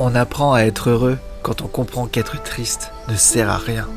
On apprend à être heureux quand on comprend qu'être triste ne sert à rien.